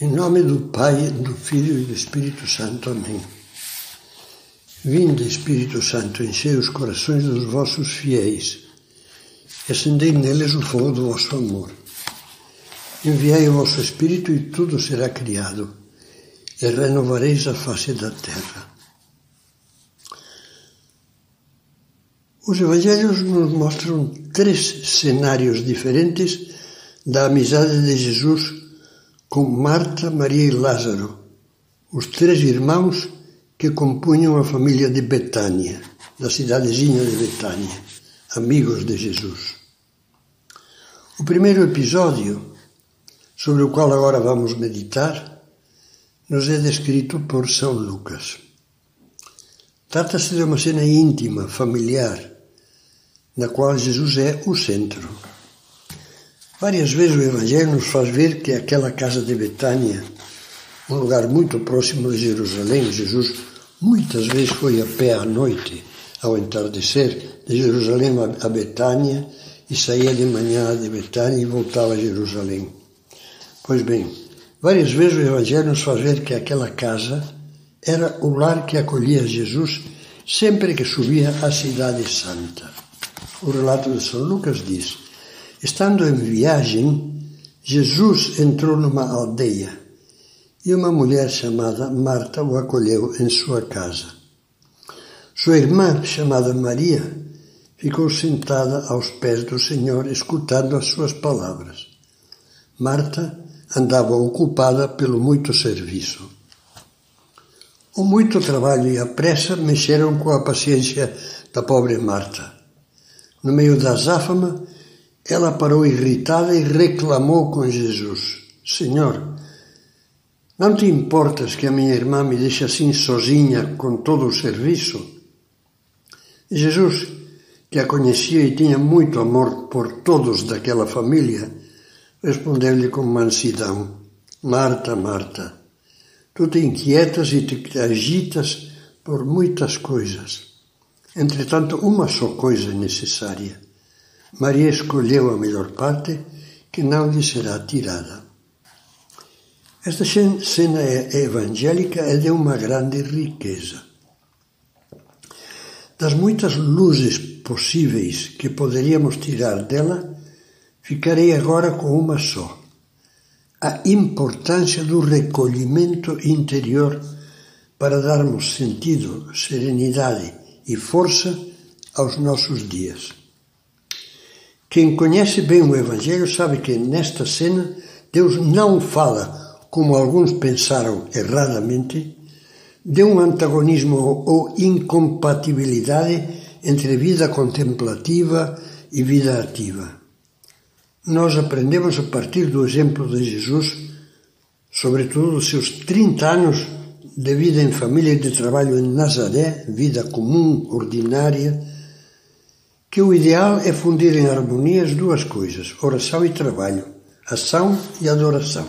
Em nome do Pai, do Filho e do Espírito Santo. Amém. Vinde, Espírito Santo, enchei os corações dos vossos fiéis e acendei neles o fogo do vosso amor. Enviai o vosso Espírito e tudo será criado, e renovareis a face da terra. Os evangelhos nos mostram três cenários diferentes da amizade de Jesus com Marta, Maria e Lázaro, os três irmãos que compunham a família de Betânia, da cidadezinha de Betânia, amigos de Jesus. O primeiro episódio, sobre o qual agora vamos meditar, nos é descrito por São Lucas. Trata-se de uma cena íntima, familiar, na qual Jesus é o centro. Várias vezes o Evangelho nos faz ver que aquela casa de Betânia, um lugar muito próximo de Jerusalém, Jesus muitas vezes foi a pé à noite, ao entardecer, de Jerusalém a Betânia e saía de manhã de Betânia e voltava a Jerusalém. Pois bem, várias vezes o Evangelho nos faz ver que aquela casa era o lar que acolhia Jesus sempre que subia à Cidade Santa. O relato de São Lucas diz Estando em viagem, Jesus entrou numa aldeia e uma mulher chamada Marta o acolheu em sua casa. Sua irmã, chamada Maria, ficou sentada aos pés do Senhor, escutando as suas palavras. Marta andava ocupada pelo muito serviço. O muito trabalho e a pressa mexeram com a paciência da pobre Marta. No meio da azáfama, ela parou irritada e reclamou com Jesus: Senhor, não te importas que a minha irmã me deixe assim sozinha com todo o serviço? Jesus, que a conhecia e tinha muito amor por todos daquela família, respondeu-lhe com mansidão: Marta, Marta, tu te inquietas e te agitas por muitas coisas. Entretanto, uma só coisa é necessária. Maria escolheu a melhor parte, que não lhe será tirada. Esta cena evangélica é de uma grande riqueza. Das muitas luzes possíveis que poderíamos tirar dela, ficarei agora com uma só: a importância do recolhimento interior para darmos sentido, serenidade e força aos nossos dias. Quem conhece bem o Evangelho sabe que nesta cena Deus não fala, como alguns pensaram erradamente, de um antagonismo ou incompatibilidade entre vida contemplativa e vida ativa. Nós aprendemos a partir do exemplo de Jesus, sobretudo dos seus 30 anos de vida em família e de trabalho em Nazaré, vida comum, ordinária, que o ideal é fundir em harmonia as duas coisas, oração e trabalho, ação e adoração.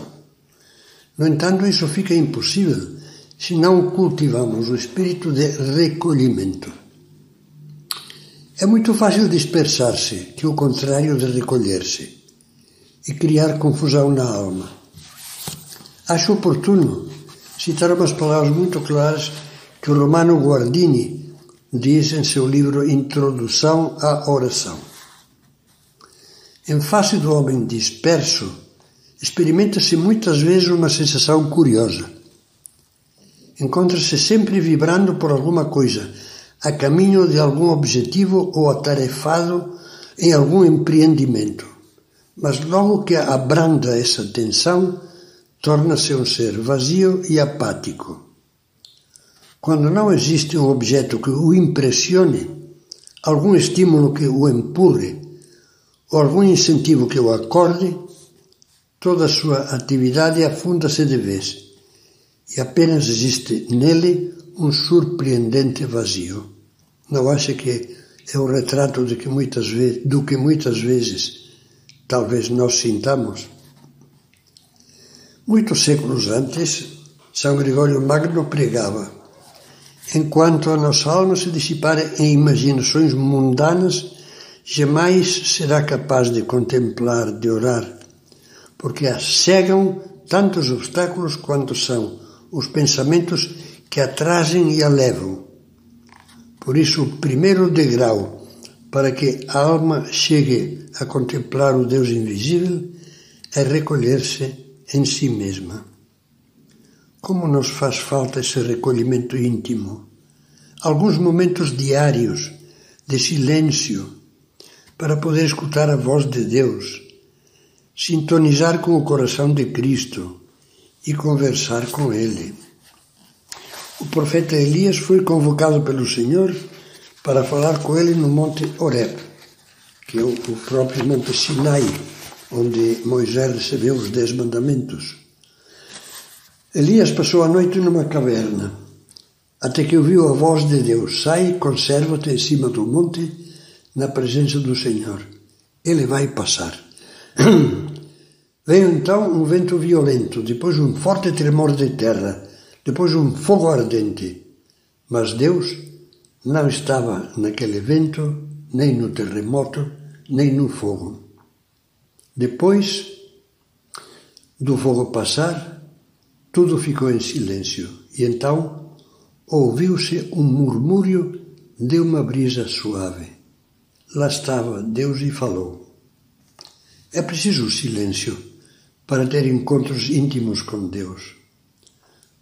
No entanto, isso fica impossível se não cultivamos o espírito de recolhimento. É muito fácil dispersar-se, que é o contrário de recolher-se, e criar confusão na alma. Acho oportuno citar umas palavras muito claras que o Romano Guardini diz em seu livro Introdução à Oração. Em face do homem disperso, experimenta-se muitas vezes uma sensação curiosa. Encontra-se sempre vibrando por alguma coisa, a caminho de algum objetivo ou atarefado em algum empreendimento. Mas logo que abranda essa tensão, torna-se um ser vazio e apático. Quando não existe um objeto que o impressione, algum estímulo que o empurre, ou algum incentivo que o acorde, toda a sua atividade afunda-se de vez e apenas existe nele um surpreendente vazio. Não acha que é o retrato de que muitas vezes, do que muitas vezes talvez nós sintamos? Muitos séculos antes, São Gregório Magno pregava Enquanto a nossa alma se dissipar em imaginações mundanas, jamais será capaz de contemplar, de orar, porque a cegam tantos obstáculos quanto são os pensamentos que atrasem e a levam. Por isso, o primeiro degrau para que a alma chegue a contemplar o Deus invisível é recolher-se em si mesma. Como nos faz falta esse recolhimento íntimo? Alguns momentos diários de silêncio para poder escutar a voz de Deus, sintonizar com o coração de Cristo e conversar com Ele. O profeta Elias foi convocado pelo Senhor para falar com ele no Monte Horeb, que é o próprio Monte Sinai, onde Moisés recebeu os Dez Mandamentos. Elias passou a noite numa caverna, até que ouviu a voz de Deus: Sai, conserva-te em cima do monte, na presença do Senhor. Ele vai passar. Veio então um vento violento, depois um forte tremor de terra, depois um fogo ardente. Mas Deus não estava naquele vento, nem no terremoto, nem no fogo. Depois do fogo passar, tudo ficou em silêncio e então ouviu-se um murmúrio de uma brisa suave. Lá estava Deus e falou. É preciso silêncio para ter encontros íntimos com Deus.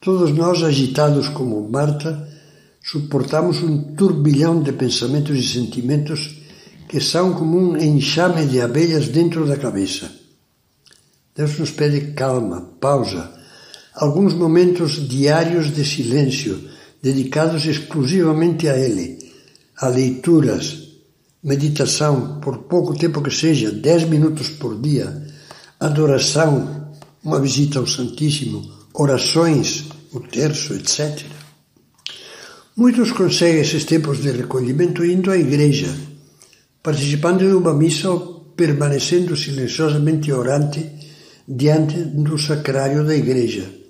Todos nós, agitados como Marta, suportamos um turbilhão de pensamentos e sentimentos que são como um enxame de abelhas dentro da cabeça. Deus nos pede calma, pausa, alguns momentos diários de silêncio, dedicados exclusivamente a Ele, a leituras, meditação, por pouco tempo que seja, dez minutos por dia, adoração, uma visita ao Santíssimo, orações, o terço, etc. Muitos conseguem esses tempos de recolhimento indo à igreja, participando de uma missa ou permanecendo silenciosamente orante diante do sacrário da igreja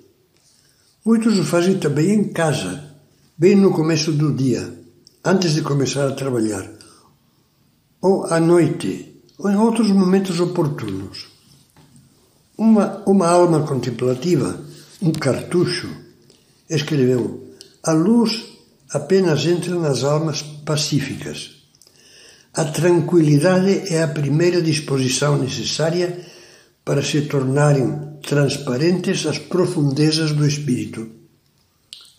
Muitos o fazem também em casa, bem no começo do dia, antes de começar a trabalhar, ou à noite, ou em outros momentos oportunos. Uma, uma alma contemplativa, um cartucho, escreveu: A luz apenas entra nas almas pacíficas. A tranquilidade é a primeira disposição necessária para se tornarem transparentes as profundezas do espírito.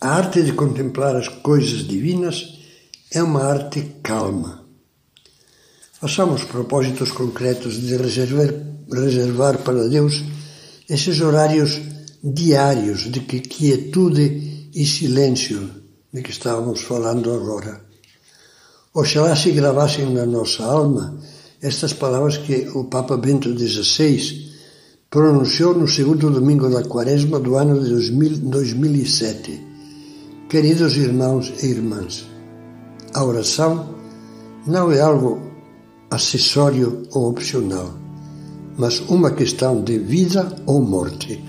A arte de contemplar as coisas divinas é uma arte calma. Façamos propósitos concretos de reservar, reservar para Deus esses horários diários de quietude e silêncio de que estávamos falando agora. Oxalá se gravassem na nossa alma estas palavras que o Papa Bento XVI pronunciou no segundo domingo da quaresma do ano de 2007. Queridos irmãos e irmãs, a oração não é algo acessório ou opcional, mas uma questão de vida ou morte.